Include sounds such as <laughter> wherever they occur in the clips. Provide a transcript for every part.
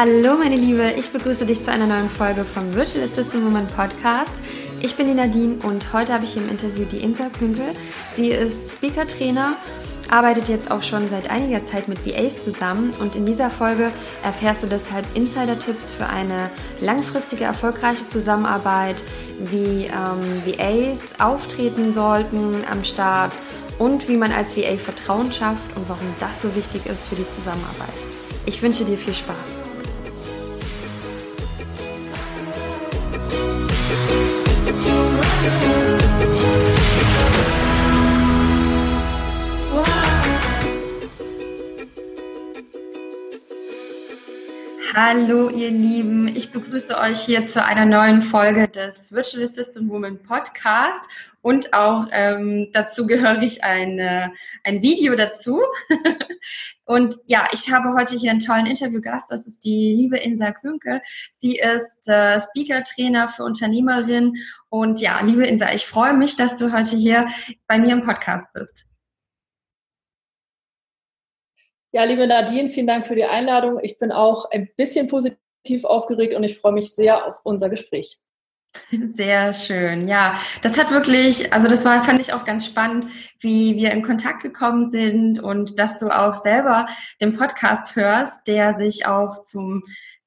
Hallo meine Liebe, ich begrüße dich zu einer neuen Folge vom Virtual Assistant Woman Podcast. Ich bin die Nadine und heute habe ich im Interview die Insa Künkel. Sie ist Speaker-Trainer, arbeitet jetzt auch schon seit einiger Zeit mit VAs zusammen und in dieser Folge erfährst du deshalb Insider-Tipps für eine langfristige, erfolgreiche Zusammenarbeit, wie ähm, VAs auftreten sollten am Start und wie man als VA Vertrauen schafft und warum das so wichtig ist für die Zusammenarbeit. Ich wünsche dir viel Spaß. Hallo ihr Lieben, ich begrüße euch hier zu einer neuen Folge des Virtual Assistant Woman Podcast und auch ähm, dazu gehöre ich ein, äh, ein Video dazu. <laughs> und ja, ich habe heute hier einen tollen Interviewgast, das ist die liebe Insa Künke. Sie ist äh, Speaker-Trainer für Unternehmerinnen und ja, liebe Insa, ich freue mich, dass du heute hier bei mir im Podcast bist. Ja, liebe Nadine, vielen Dank für die Einladung. Ich bin auch ein bisschen positiv aufgeregt und ich freue mich sehr auf unser Gespräch. Sehr schön. Ja, das hat wirklich, also das war, fand ich auch ganz spannend, wie wir in Kontakt gekommen sind und dass du auch selber den Podcast hörst, der sich auch zum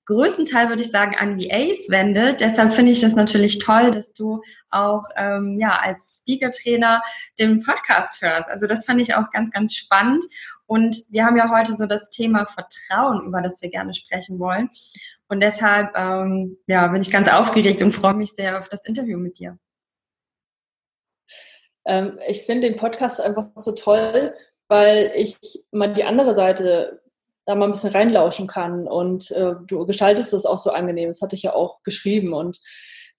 größten Teil, würde ich sagen, an VAs wendet. Deshalb finde ich das natürlich toll, dass du auch ähm, ja, als Speaker-Trainer den Podcast hörst. Also das fand ich auch ganz, ganz spannend. Und wir haben ja heute so das Thema Vertrauen, über das wir gerne sprechen wollen. Und deshalb ähm, ja, bin ich ganz aufgeregt und freue mich sehr auf das Interview mit dir. Ähm, ich finde den Podcast einfach so toll, weil ich mal die andere Seite da mal ein bisschen reinlauschen kann. Und äh, du gestaltest es auch so angenehm. Das hatte ich ja auch geschrieben. Und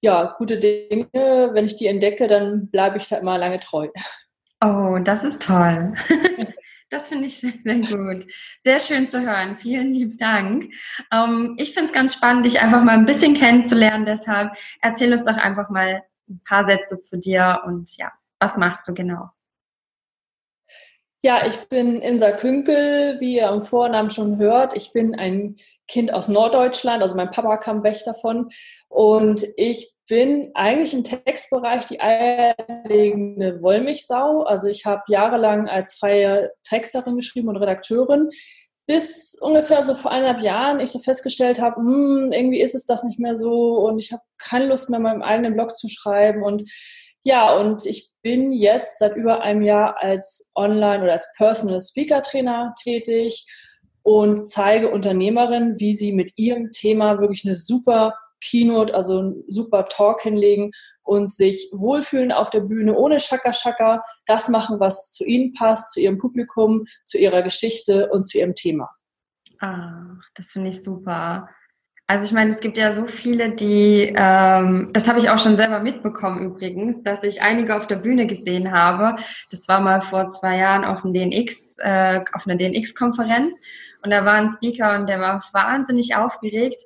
ja, gute Dinge, wenn ich die entdecke, dann bleibe ich da immer lange treu. Oh, das ist toll. <laughs> Das finde ich sehr, sehr gut. Sehr schön zu hören. Vielen lieben Dank. Ähm, ich finde es ganz spannend, dich einfach mal ein bisschen kennenzulernen. Deshalb erzähl uns doch einfach mal ein paar Sätze zu dir und ja, was machst du genau? Ja, ich bin Insa Künkel, wie ihr am Vornamen schon hört. Ich bin ein Kind aus Norddeutschland, also mein Papa kam weg davon. Und ich bin eigentlich im Textbereich die eierlegende Wollmilchsau. Also ich habe jahrelang als freie Texterin geschrieben und Redakteurin, bis ungefähr so vor eineinhalb Jahren ich so festgestellt habe, hm, irgendwie ist es das nicht mehr so und ich habe keine Lust mehr, meinem eigenen Blog zu schreiben und ja, und ich bin jetzt seit über einem Jahr als Online- oder als Personal Speaker Trainer tätig und zeige Unternehmerinnen, wie sie mit ihrem Thema wirklich eine super Keynote, also einen super Talk hinlegen und sich wohlfühlen auf der Bühne ohne Schaka, das machen, was zu ihnen passt, zu ihrem Publikum, zu ihrer Geschichte und zu ihrem Thema. Ach, das finde ich super. Also ich meine, es gibt ja so viele, die, ähm, das habe ich auch schon selber mitbekommen übrigens, dass ich einige auf der Bühne gesehen habe. Das war mal vor zwei Jahren auf, dem DNX, äh, auf einer DNX-Konferenz und da war ein Speaker und der war wahnsinnig aufgeregt.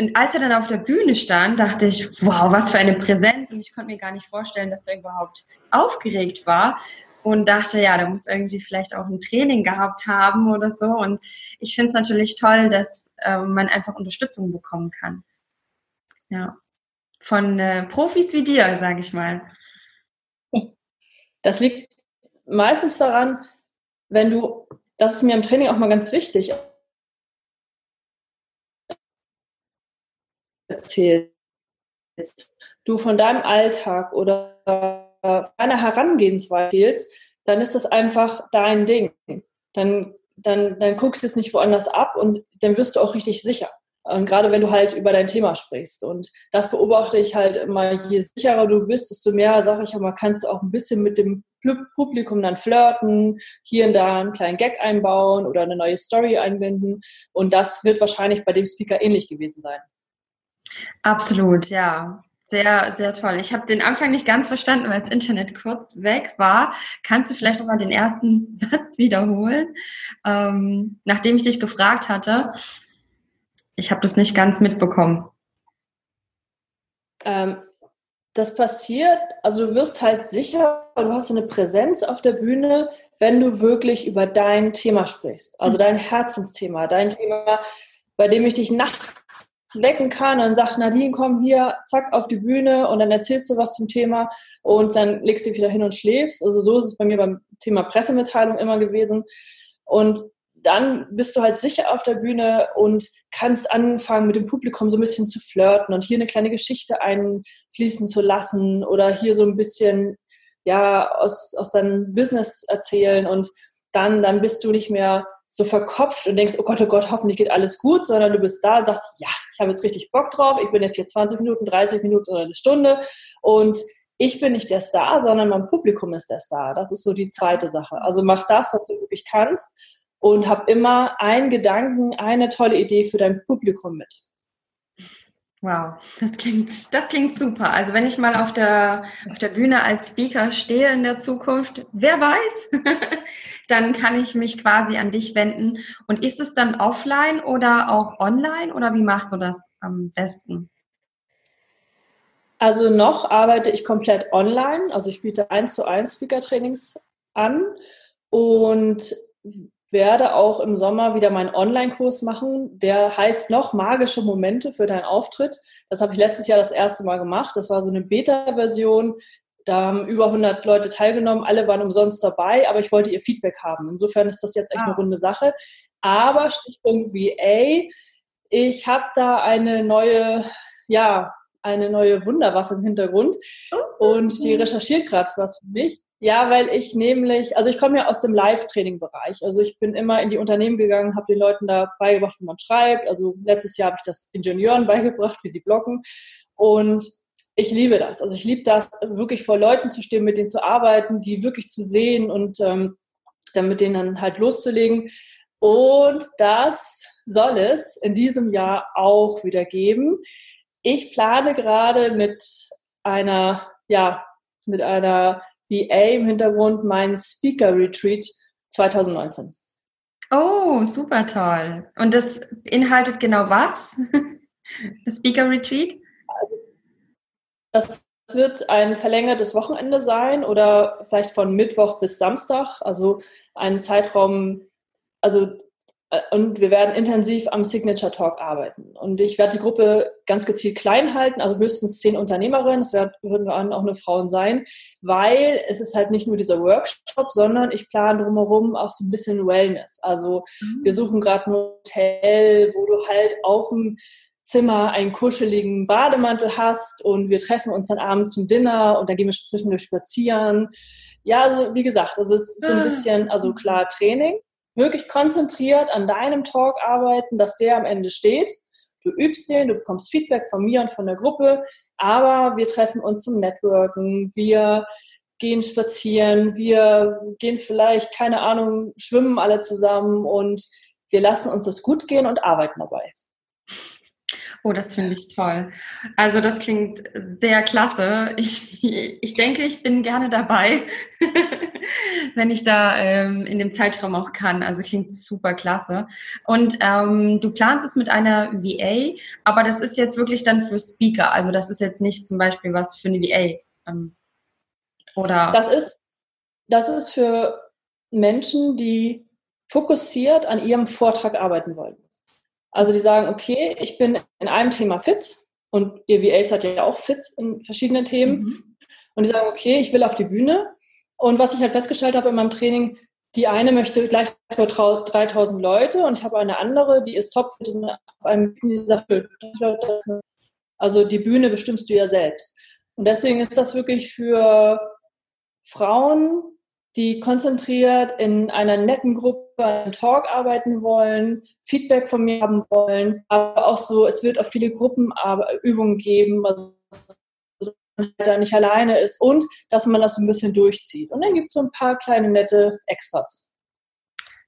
Und als er dann auf der Bühne stand, dachte ich, wow, was für eine Präsenz. Und ich konnte mir gar nicht vorstellen, dass er überhaupt aufgeregt war und dachte, ja, da muss irgendwie vielleicht auch ein Training gehabt haben oder so. Und ich finde es natürlich toll, dass äh, man einfach Unterstützung bekommen kann. Ja. Von äh, Profis wie dir, sage ich mal. Das liegt meistens daran, wenn du, das ist mir im Training auch mal ganz wichtig, erzählst, du von deinem Alltag oder einer Herangehensweise erzählst, dann ist das einfach dein Ding. Dann, dann, dann guckst du es nicht woanders ab und dann wirst du auch richtig sicher. Und gerade wenn du halt über dein Thema sprichst. Und das beobachte ich halt immer, je sicherer du bist, desto mehr, sage ich immer, kannst du auch ein bisschen mit dem Publikum dann flirten, hier und da einen kleinen Gag einbauen oder eine neue Story einbinden. Und das wird wahrscheinlich bei dem Speaker ähnlich gewesen sein. Absolut, ja. Sehr, sehr toll. Ich habe den Anfang nicht ganz verstanden, weil das Internet kurz weg war. Kannst du vielleicht nochmal den ersten <laughs> Satz wiederholen, ähm, nachdem ich dich gefragt hatte? Ich habe das nicht ganz mitbekommen. Ähm, das passiert, also du wirst halt sicher, du hast eine Präsenz auf der Bühne, wenn du wirklich über dein Thema sprichst. Also dein Herzensthema, dein Thema, bei dem ich dich nachts wecken kann und sagt, Nadine, komm hier, zack, auf die Bühne und dann erzählst du was zum Thema und dann legst du dich wieder hin und schläfst. Also so ist es bei mir beim Thema Pressemitteilung immer gewesen. Und dann bist du halt sicher auf der Bühne und kannst anfangen, mit dem Publikum so ein bisschen zu flirten und hier eine kleine Geschichte einfließen zu lassen oder hier so ein bisschen ja aus, aus deinem Business erzählen und dann, dann bist du nicht mehr so verkopft und denkst, oh Gott, oh Gott, hoffentlich geht alles gut, sondern du bist da und sagst, ja, ich habe jetzt richtig Bock drauf, ich bin jetzt hier 20 Minuten, 30 Minuten oder eine Stunde und ich bin nicht der Star, sondern mein Publikum ist der Star. Das ist so die zweite Sache. Also mach das, was du wirklich kannst und hab immer einen Gedanken, eine tolle Idee für dein Publikum mit. Wow, das klingt, das klingt super. Also wenn ich mal auf der, auf der Bühne als Speaker stehe in der Zukunft, wer weiß, <laughs> dann kann ich mich quasi an dich wenden. Und ist es dann offline oder auch online oder wie machst du das am besten? Also noch arbeite ich komplett online. Also ich biete eins zu eins Speaker-Trainings an und werde auch im Sommer wieder meinen Online-Kurs machen. Der heißt noch magische Momente für deinen Auftritt. Das habe ich letztes Jahr das erste Mal gemacht. Das war so eine Beta-Version. Da haben über 100 Leute teilgenommen. Alle waren umsonst dabei, aber ich wollte ihr Feedback haben. Insofern ist das jetzt echt ah. eine runde Sache. Aber Stichpunkt VA. Ich habe da eine neue, ja, eine neue Wunderwaffe im Hintergrund oh. und die recherchiert gerade was für mich. Ja, weil ich nämlich, also ich komme ja aus dem Live-Training-Bereich. Also ich bin immer in die Unternehmen gegangen, habe den Leuten da beigebracht, wie man schreibt. Also letztes Jahr habe ich das Ingenieuren <laughs> beigebracht, wie sie blocken. Und ich liebe das. Also ich liebe das, wirklich vor Leuten zu stehen, mit denen zu arbeiten, die wirklich zu sehen und ähm, dann mit denen dann halt loszulegen. Und das soll es in diesem Jahr auch wieder geben. Ich plane gerade mit einer, ja, mit einer VA im Hintergrund mein Speaker Retreat 2019. Oh, super toll. Und das beinhaltet genau was? <laughs> Das Speaker Retreat? Das wird ein verlängertes Wochenende sein oder vielleicht von Mittwoch bis Samstag, also ein Zeitraum, also und wir werden intensiv am Signature Talk arbeiten. Und ich werde die Gruppe ganz gezielt klein halten, also höchstens zehn Unternehmerinnen, es würden auch nur Frauen sein, weil es ist halt nicht nur dieser Workshop, sondern ich plane drumherum auch so ein bisschen Wellness. Also mhm. wir suchen gerade ein Hotel, wo du halt auf dem Zimmer einen kuscheligen Bademantel hast und wir treffen uns dann abends zum Dinner und dann gehen wir zwischendurch spazieren. Ja, also wie gesagt, also es ist so ein ah. bisschen, also klar Training, wirklich konzentriert an deinem Talk arbeiten, dass der am Ende steht. Du übst den, du bekommst Feedback von mir und von der Gruppe, aber wir treffen uns zum Networken, wir gehen spazieren, wir gehen vielleicht, keine Ahnung, schwimmen alle zusammen und wir lassen uns das gut gehen und arbeiten dabei. Oh, das finde ich toll. Also das klingt sehr klasse. Ich, ich denke, ich bin gerne dabei, <laughs> wenn ich da ähm, in dem Zeitraum auch kann. Also klingt super klasse. Und ähm, du planst es mit einer VA, aber das ist jetzt wirklich dann für Speaker. Also das ist jetzt nicht zum Beispiel was für eine VA. Ähm, oder? Das ist, das ist für Menschen, die fokussiert an ihrem Vortrag arbeiten wollen. Also die sagen, okay, ich bin in einem Thema fit und ihr VA seid ja auch fit in verschiedenen Themen. Mhm. Und die sagen, okay, ich will auf die Bühne. Und was ich halt festgestellt habe in meinem Training, die eine möchte gleich vor 3000 Leute und ich habe eine andere, die ist topfit auf einem also die Bühne bestimmst du ja selbst. Und deswegen ist das wirklich für Frauen, die konzentriert in einer netten Gruppe einen Talk arbeiten wollen, Feedback von mir haben wollen, aber auch so, es wird auch viele Gruppenübungen geben, also man da nicht alleine ist und dass man das ein bisschen durchzieht. Und dann gibt es so ein paar kleine nette Extras.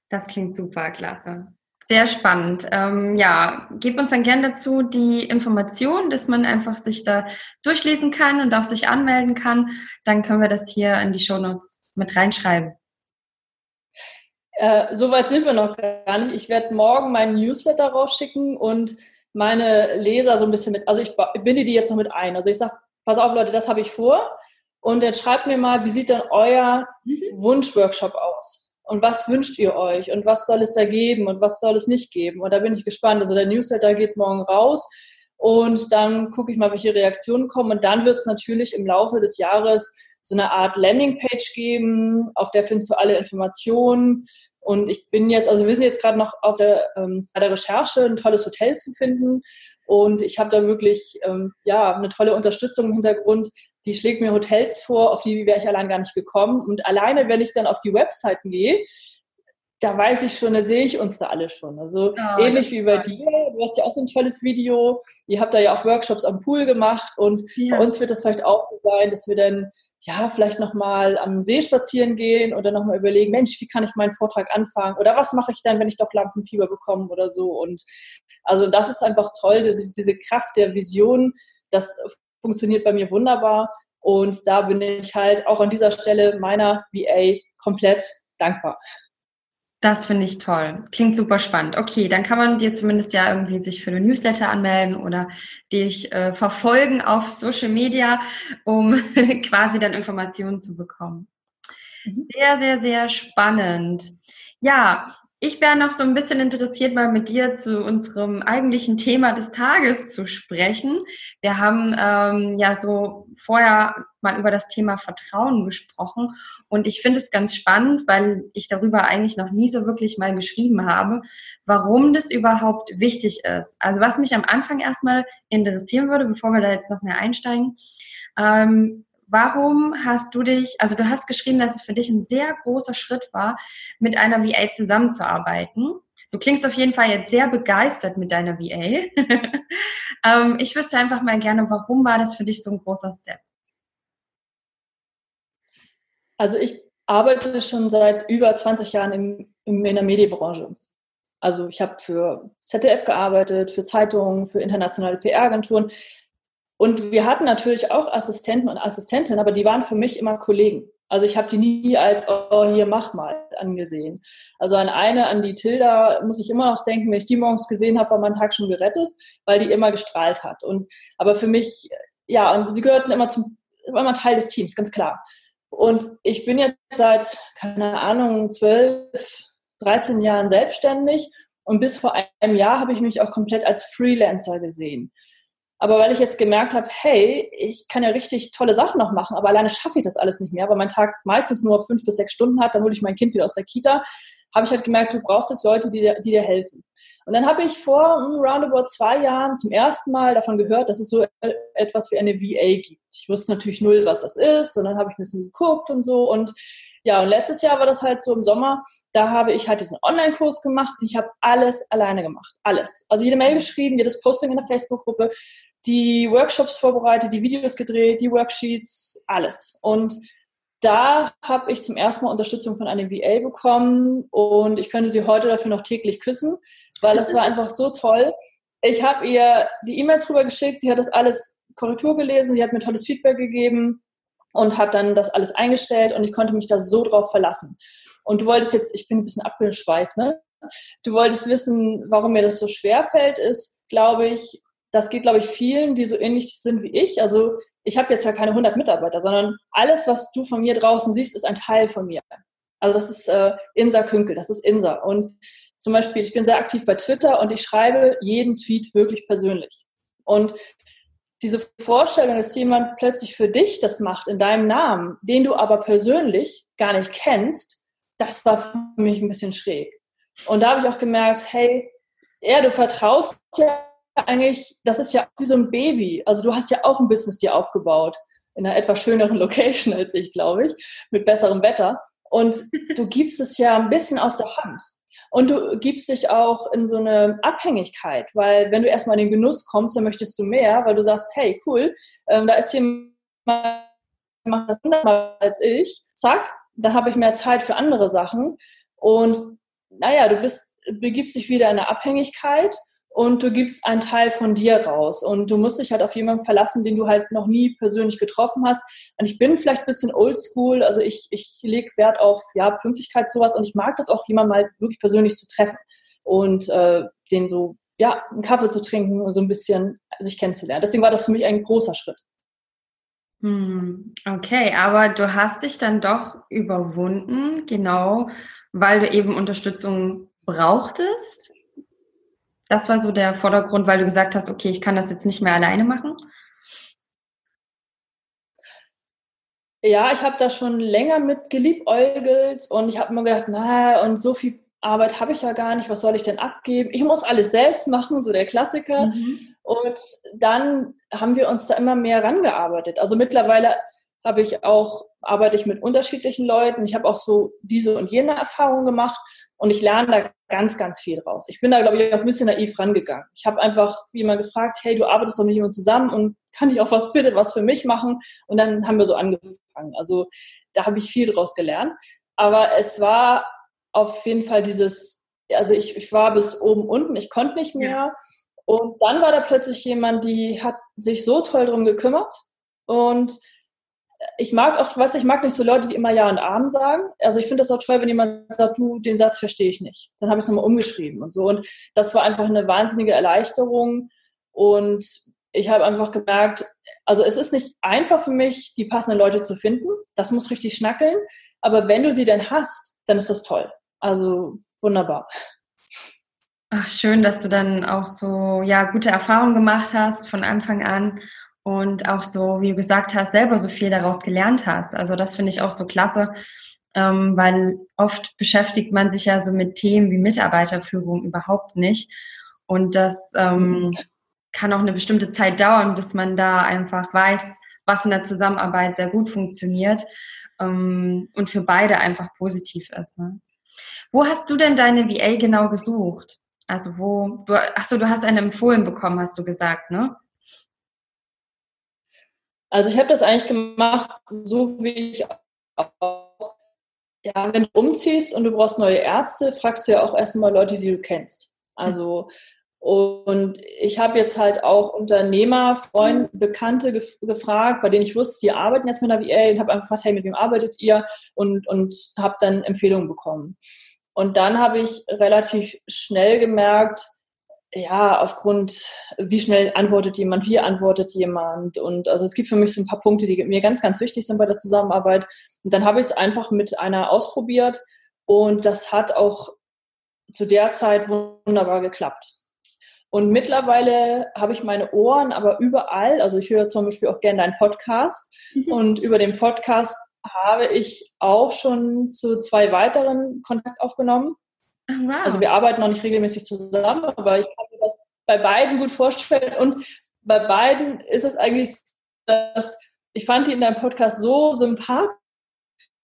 Das klingt super, klasse. Sehr spannend. Ähm, ja, gib uns dann gerne dazu die Informationen, dass man einfach sich da durchlesen kann und auch sich anmelden kann. Dann können wir das hier in die Shownotes mit reinschreiben. Äh, Soweit sind wir noch gar nicht. Ich werde morgen meinen Newsletter rausschicken und meine Leser so ein bisschen mit, also ich binde die jetzt noch mit ein. Also ich sage, pass auf Leute, das habe ich vor. Und dann schreibt mir mal, wie sieht denn euer mhm. Wunschworkshop aus? und was wünscht ihr euch und was soll es da geben und was soll es nicht geben. Und da bin ich gespannt. Also der Newsletter geht morgen raus und dann gucke ich mal, welche Reaktionen kommen. Und dann wird es natürlich im Laufe des Jahres so eine Art Landingpage geben, auf der findest du alle Informationen. Und ich bin jetzt, also wir sind jetzt gerade noch auf der, ähm, bei der Recherche, ein tolles Hotel zu finden. Und ich habe da wirklich ähm, ja, eine tolle Unterstützung im Hintergrund. Die schlägt mir Hotels vor, auf die wäre ich allein gar nicht gekommen. Und alleine, wenn ich dann auf die Webseiten gehe, da weiß ich schon, da sehe ich uns da alle schon. Also oh, ähnlich wie bei dir. Du hast ja auch so ein tolles Video. Ihr habt da ja auch Workshops am Pool gemacht. Und ja. bei uns wird das vielleicht auch so sein, dass wir dann ja, vielleicht nochmal am See spazieren gehen oder nochmal überlegen, Mensch, wie kann ich meinen Vortrag anfangen? Oder was mache ich dann, wenn ich doch Lampenfieber bekomme oder so? Und also das ist einfach toll, diese, diese Kraft der Vision, das funktioniert bei mir wunderbar. Und da bin ich halt auch an dieser Stelle meiner VA komplett dankbar. Das finde ich toll. Klingt super spannend. Okay, dann kann man dir zumindest ja irgendwie sich für eine Newsletter anmelden oder dich äh, verfolgen auf Social Media, um <laughs> quasi dann Informationen zu bekommen. Mhm. Sehr, sehr, sehr spannend. Ja, ich wäre noch so ein bisschen interessiert, mal mit dir zu unserem eigentlichen Thema des Tages zu sprechen. Wir haben ähm, ja so vorher mal über das Thema Vertrauen gesprochen und ich finde es ganz spannend, weil ich darüber eigentlich noch nie so wirklich mal geschrieben habe, warum das überhaupt wichtig ist. Also was mich am Anfang erstmal interessieren würde, bevor wir da jetzt noch mehr einsteigen, ähm, warum hast du dich, also du hast geschrieben, dass es für dich ein sehr großer Schritt war, mit einer VA zusammenzuarbeiten. Du klingst auf jeden Fall jetzt sehr begeistert mit deiner VA. <laughs> ähm, ich wüsste einfach mal gerne, warum war das für dich so ein großer Step? Also ich arbeite schon seit über 20 Jahren im, im, in der Medienbranche. Also ich habe für ZDF gearbeitet, für Zeitungen, für internationale PR-Agenturen. Und wir hatten natürlich auch Assistenten und Assistentinnen, aber die waren für mich immer Kollegen. Also ich habe die nie als, oh, hier mach mal angesehen. Also an eine, an die Tilda, muss ich immer noch denken, wenn ich die morgens gesehen habe, war mein Tag schon gerettet, weil die immer gestrahlt hat. Und aber für mich, ja, und sie gehörten immer zum, war immer Teil des Teams, ganz klar. Und ich bin jetzt seit, keine Ahnung, zwölf, 13 Jahren selbstständig und bis vor einem Jahr habe ich mich auch komplett als Freelancer gesehen. Aber weil ich jetzt gemerkt habe, hey, ich kann ja richtig tolle Sachen noch machen, aber alleine schaffe ich das alles nicht mehr, weil mein Tag meistens nur fünf bis sechs Stunden hat, dann hole ich mein Kind wieder aus der Kita, habe ich halt gemerkt, du brauchst jetzt Leute, die dir, die dir helfen. Und dann habe ich vor um, roundabout zwei Jahren zum ersten Mal davon gehört, dass es so etwas wie eine VA gibt. Ich wusste natürlich null, was das ist, und dann habe ich ein bisschen geguckt und so. Und ja, und letztes Jahr war das halt so im Sommer, da habe ich halt diesen Online-Kurs gemacht und ich habe alles alleine gemacht. Alles. Also jede Mail geschrieben, jedes Posting in der Facebook-Gruppe, die Workshops vorbereitet, die Videos gedreht, die Worksheets, alles. Und da habe ich zum ersten Mal Unterstützung von einer VA bekommen und ich könnte sie heute dafür noch täglich küssen, weil das war einfach so toll. Ich habe ihr die E-Mails rüber geschickt, sie hat das alles Korrektur gelesen, sie hat mir tolles Feedback gegeben und hat dann das alles eingestellt und ich konnte mich da so drauf verlassen. Und du wolltest jetzt, ich bin ein bisschen abgeschweift, ne? Du wolltest wissen, warum mir das so schwer fällt, ist, glaube ich, das geht, glaube ich, vielen, die so ähnlich sind wie ich. Also ich habe jetzt ja keine 100 Mitarbeiter, sondern alles, was du von mir draußen siehst, ist ein Teil von mir. Also das ist äh, Insa Künkel, das ist Insa. Und zum Beispiel, ich bin sehr aktiv bei Twitter und ich schreibe jeden Tweet wirklich persönlich. Und diese Vorstellung, dass jemand plötzlich für dich das macht in deinem Namen, den du aber persönlich gar nicht kennst, das war für mich ein bisschen schräg. Und da habe ich auch gemerkt, hey, ja, du vertraust ja eigentlich, das ist ja wie so ein Baby. Also du hast ja auch ein Business dir aufgebaut in einer etwas schöneren <laughs> Location als ich, glaube ich, mit besserem Wetter. Und du gibst es ja ein bisschen aus der Hand. Und du gibst dich auch in so eine Abhängigkeit, weil wenn du erstmal in den Genuss kommst, dann möchtest du mehr, weil du sagst, hey, cool, ähm, da ist jemand, macht das hundertmal als ich, zack, da habe ich mehr Zeit für andere Sachen. Und naja, du bist, begibst dich wieder in eine Abhängigkeit und du gibst einen Teil von dir raus. Und du musst dich halt auf jemanden verlassen, den du halt noch nie persönlich getroffen hast. Und ich bin vielleicht ein bisschen oldschool, also ich, ich lege Wert auf ja, Pünktlichkeit, sowas. Und ich mag das auch, jemanden mal wirklich persönlich zu treffen und äh, den so, ja, einen Kaffee zu trinken und so ein bisschen sich kennenzulernen. Deswegen war das für mich ein großer Schritt. Hm, okay, aber du hast dich dann doch überwunden, genau weil du eben Unterstützung brauchtest? Das war so der Vordergrund, weil du gesagt hast, okay, ich kann das jetzt nicht mehr alleine machen? Ja, ich habe da schon länger mit geliebäugelt und ich habe mir gedacht, naja, und so viel Arbeit habe ich ja gar nicht, was soll ich denn abgeben? Ich muss alles selbst machen, so der Klassiker. Mhm. Und dann haben wir uns da immer mehr rangearbeitet. Also mittlerweile habe ich auch, arbeite ich mit unterschiedlichen Leuten. Ich habe auch so diese und jene Erfahrungen gemacht und ich lerne da ganz, ganz viel draus. Ich bin da, glaube ich, auch ein bisschen naiv rangegangen. Ich habe einfach jemand gefragt, hey, du arbeitest doch mit jemandem zusammen und kann ich auch was bitte was für mich machen? Und dann haben wir so angefangen. Also da habe ich viel draus gelernt. Aber es war auf jeden Fall dieses, also ich, ich war bis oben unten, ich konnte nicht mehr. Ja. Und dann war da plötzlich jemand, die hat sich so toll drum gekümmert. Und ich mag auch, was ich mag nicht so Leute, die immer Ja und Abend sagen. Also ich finde das auch toll, wenn jemand sagt, du, den Satz verstehe ich nicht. Dann habe ich es nochmal umgeschrieben und so. Und das war einfach eine wahnsinnige Erleichterung. Und ich habe einfach gemerkt, also es ist nicht einfach für mich, die passenden Leute zu finden. Das muss richtig schnackeln. Aber wenn du die denn hast, dann ist das toll. Also wunderbar. Ach, schön, dass du dann auch so ja gute Erfahrungen gemacht hast von Anfang an und auch so, wie du gesagt hast, selber so viel daraus gelernt hast. Also das finde ich auch so klasse, ähm, weil oft beschäftigt man sich ja so mit Themen wie Mitarbeiterführung überhaupt nicht. Und das ähm, kann auch eine bestimmte Zeit dauern, bis man da einfach weiß, was in der Zusammenarbeit sehr gut funktioniert ähm, und für beide einfach positiv ist. Ne? Wo hast du denn deine VA genau gesucht? Also wo, du, achso, du hast eine empfohlen bekommen, hast du gesagt, ne? Also ich habe das eigentlich gemacht, so wie ich auch, ja, wenn du umziehst und du brauchst neue Ärzte, fragst du ja auch erstmal Leute, die du kennst. Also und ich habe jetzt halt auch Unternehmer, Freunde, mhm. Bekannte gef gefragt, bei denen ich wusste, die arbeiten jetzt mit der VA und habe einfach gefragt, hey, mit wem arbeitet ihr? Und, und habe dann Empfehlungen bekommen. Und dann habe ich relativ schnell gemerkt, ja, aufgrund, wie schnell antwortet jemand, wie antwortet jemand. Und also es gibt für mich so ein paar Punkte, die mir ganz, ganz wichtig sind bei der Zusammenarbeit. Und dann habe ich es einfach mit einer ausprobiert und das hat auch zu der Zeit wunderbar geklappt. Und mittlerweile habe ich meine Ohren aber überall, also ich höre zum Beispiel auch gerne deinen Podcast mhm. und über den Podcast habe ich auch schon zu zwei weiteren Kontakt aufgenommen. Wow. Also wir arbeiten noch nicht regelmäßig zusammen, aber ich kann mir das bei beiden gut vorstellen. Und bei beiden ist es eigentlich, dass ich fand die in deinem Podcast so sympathisch.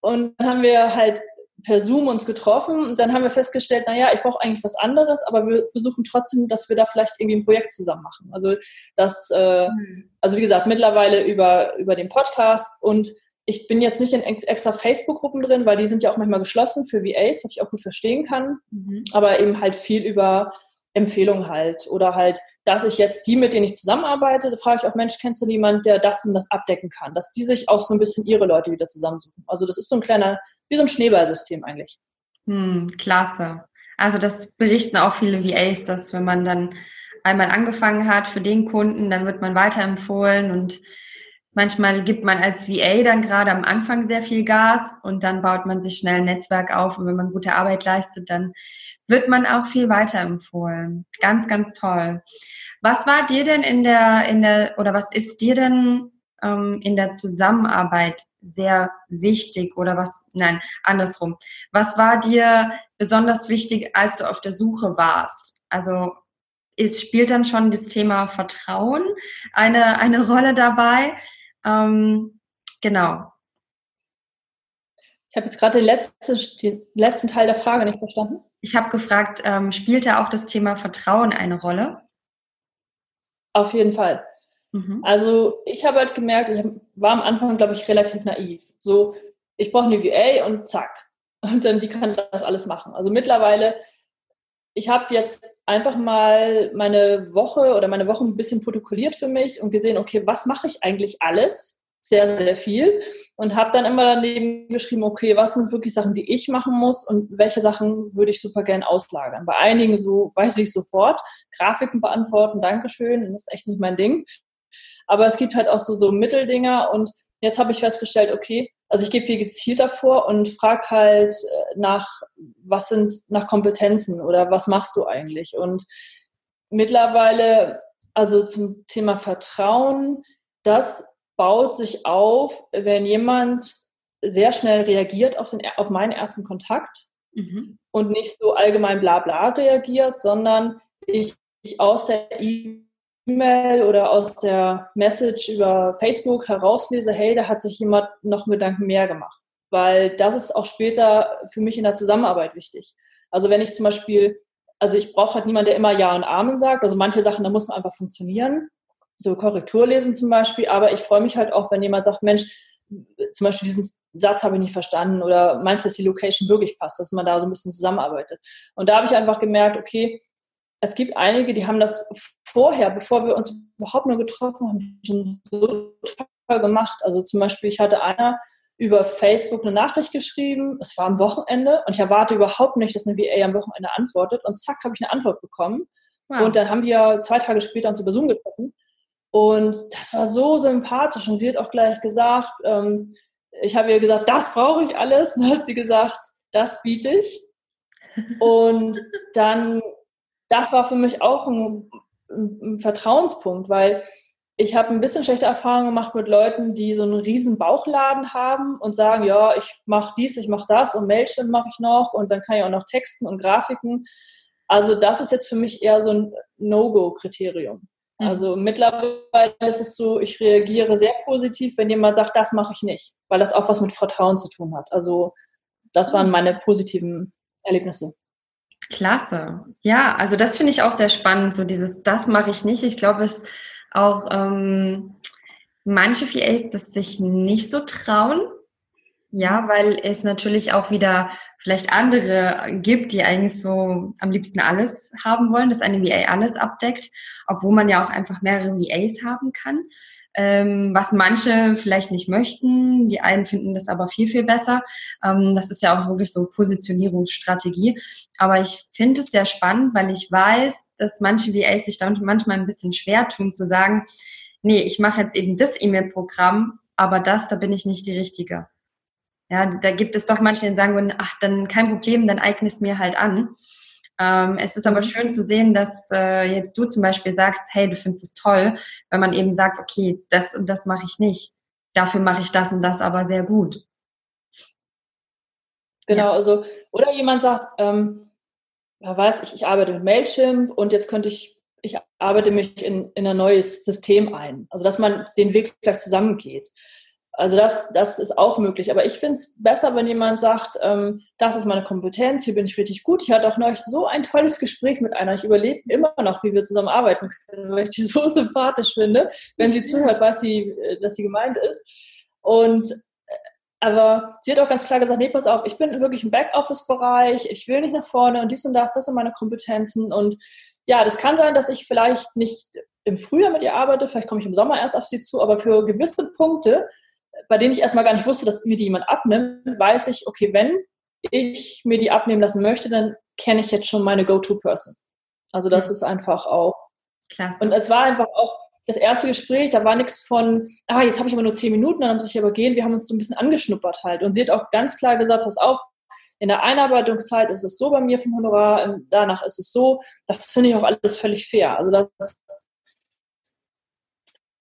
Und dann haben wir halt per Zoom uns getroffen und dann haben wir festgestellt, naja, ich brauche eigentlich was anderes, aber wir versuchen trotzdem, dass wir da vielleicht irgendwie ein Projekt zusammen machen. Also das, äh, mhm. also wie gesagt, mittlerweile über, über den Podcast und ich bin jetzt nicht in extra Facebook-Gruppen drin, weil die sind ja auch manchmal geschlossen für VAs, was ich auch gut verstehen kann. Mhm. Aber eben halt viel über Empfehlungen halt. Oder halt, dass ich jetzt die, mit denen ich zusammenarbeite, da frage ich auch, Mensch, kennst du jemanden, der das und das abdecken kann? Dass die sich auch so ein bisschen ihre Leute wieder zusammensuchen. Also das ist so ein kleiner, wie so ein Schneeballsystem eigentlich. Hm, klasse. Also das berichten auch viele VAs, dass wenn man dann einmal angefangen hat für den Kunden, dann wird man weiterempfohlen und Manchmal gibt man als VA dann gerade am Anfang sehr viel Gas und dann baut man sich schnell ein Netzwerk auf und wenn man gute Arbeit leistet, dann wird man auch viel weiterempfohlen. Ganz, ganz toll. Was war dir denn in der, in der, oder was ist dir denn ähm, in der Zusammenarbeit sehr wichtig oder was, nein, andersrum. Was war dir besonders wichtig, als du auf der Suche warst? Also es spielt dann schon das Thema Vertrauen eine, eine Rolle dabei. Ähm, genau. Ich habe jetzt gerade den letzten, den letzten Teil der Frage nicht verstanden. Ich habe gefragt, ähm, spielte auch das Thema Vertrauen eine Rolle? Auf jeden Fall. Mhm. Also ich habe halt gemerkt, ich war am Anfang, glaube ich, relativ naiv. So, ich brauche eine VA und zack. Und dann die kann das alles machen. Also mittlerweile, ich habe jetzt einfach mal meine Woche oder meine Wochen ein bisschen protokolliert für mich und gesehen, okay, was mache ich eigentlich alles? Sehr, sehr viel. Und habe dann immer daneben geschrieben, okay, was sind wirklich Sachen, die ich machen muss und welche Sachen würde ich super gern auslagern. Bei einigen so <laughs> weiß ich sofort, Grafiken beantworten, Dankeschön, das ist echt nicht mein Ding. Aber es gibt halt auch so, so Mitteldinger und jetzt habe ich festgestellt, okay, Also ich gehe viel gezielter vor und frage halt äh, nach, was sind nach Kompetenzen oder was machst du eigentlich? Und mittlerweile, also zum Thema Vertrauen, das baut sich auf, wenn jemand sehr schnell reagiert auf, den, auf meinen ersten Kontakt mhm. und nicht so allgemein bla bla reagiert, sondern ich, ich aus der E-Mail oder aus der Message über Facebook herauslese, hey, da hat sich jemand noch mit Gedanken mehr gemacht. Weil das ist auch später für mich in der Zusammenarbeit wichtig. Also wenn ich zum Beispiel, also ich brauche halt niemanden, der immer Ja und Amen sagt. Also manche Sachen, da muss man einfach funktionieren. So Korrektur lesen zum Beispiel. Aber ich freue mich halt auch, wenn jemand sagt, Mensch, zum Beispiel diesen Satz habe ich nicht verstanden oder meinst du, dass die Location wirklich passt, dass man da so ein bisschen zusammenarbeitet. Und da habe ich einfach gemerkt, okay, es gibt einige, die haben das vorher, bevor wir uns überhaupt nur getroffen haben, schon so toll gemacht. Also zum Beispiel, ich hatte einer über Facebook eine Nachricht geschrieben, es war am Wochenende und ich erwarte überhaupt nicht, dass eine VA am Wochenende antwortet und zack, habe ich eine Antwort bekommen. Wow. Und dann haben wir zwei Tage später uns über Zoom getroffen und das war so sympathisch. Und sie hat auch gleich gesagt, ähm, ich habe ihr gesagt, das brauche ich alles. Und <laughs> dann hat sie gesagt, das biete ich. <laughs> Und dann, das war für mich auch ein, ein Vertrauenspunkt, weil ich habe ein bisschen schlechte Erfahrungen gemacht mit Leuten, die so einen riesen Bauchladen haben und sagen, ja, ich mache dies, ich mache das und Mailchimp mache ich noch und dann kann ich auch noch Texten und Grafiken. Also das ist jetzt für mich eher so ein No-Go-Kriterium. Mhm. Also mittlerweile ist es so, ich reagiere sehr positiv, wenn jemand sagt, das mache ich nicht, weil das auch was mit Vertrauen zu tun hat. Also das waren mhm. meine positiven Erlebnisse. Klasse. Ja, also das finde ich auch sehr spannend, so dieses, das mache ich nicht. Ich glaube, es auch ähm, manche VAs das sich nicht so trauen, ja, weil es natürlich auch wieder vielleicht andere gibt, die eigentlich so am liebsten alles haben wollen, dass eine VA alles abdeckt, obwohl man ja auch einfach mehrere VAs haben kann. Ähm, was manche vielleicht nicht möchten, die einen finden das aber viel, viel besser. Ähm, das ist ja auch wirklich so Positionierungsstrategie. Aber ich finde es sehr spannend, weil ich weiß, dass manche VAs sich damit manchmal ein bisschen schwer tun, zu sagen, nee, ich mache jetzt eben das E-Mail-Programm, aber das, da bin ich nicht die Richtige. Ja, da gibt es doch manche, die sagen ach, dann kein Problem, dann eigne es mir halt an. Ähm, es ist aber mhm. schön zu sehen, dass äh, jetzt du zum Beispiel sagst, hey, du findest es toll, wenn man eben sagt, okay, das und das mache ich nicht. Dafür mache ich das und das aber sehr gut. Genau, ja. also, oder jemand sagt, ähm, ja, weiß ich, ich arbeite mit Mailchimp und jetzt könnte ich, ich arbeite mich in, in ein neues System ein. Also, dass man den Weg vielleicht zusammengeht. Also das, das ist auch möglich. Aber ich finde es besser, wenn jemand sagt, ähm, das ist meine Kompetenz, hier bin ich richtig gut. Ich hatte auch neulich so ein tolles Gespräch mit einer. Ich überlebe immer noch, wie wir zusammen arbeiten können, <laughs> weil ich die so sympathisch finde. Wenn sie zuhört, weiß sie, äh, dass sie gemeint ist. Und äh, aber sie hat auch ganz klar gesagt, nee, pass auf, ich bin wirklich im Backoffice-Bereich, ich will nicht nach vorne und dies und das, das sind meine Kompetenzen. Und ja, das kann sein, dass ich vielleicht nicht im Frühjahr mit ihr arbeite, vielleicht komme ich im Sommer erst auf sie zu, aber für gewisse Punkte bei denen ich erstmal gar nicht wusste, dass mir die jemand abnimmt, weiß ich, okay, wenn ich mir die abnehmen lassen möchte, dann kenne ich jetzt schon meine Go-To-Person. Also das mhm. ist einfach auch. Klasse. Und es war einfach auch das erste Gespräch, da war nichts von, ah, jetzt habe ich aber nur zehn Minuten, dann muss ich aber gehen. Wir haben uns so ein bisschen angeschnuppert halt. Und sie hat auch ganz klar gesagt, pass auf, in der Einarbeitungszeit ist es so bei mir vom Honorar, danach ist es so. Das finde ich auch alles völlig fair. Also das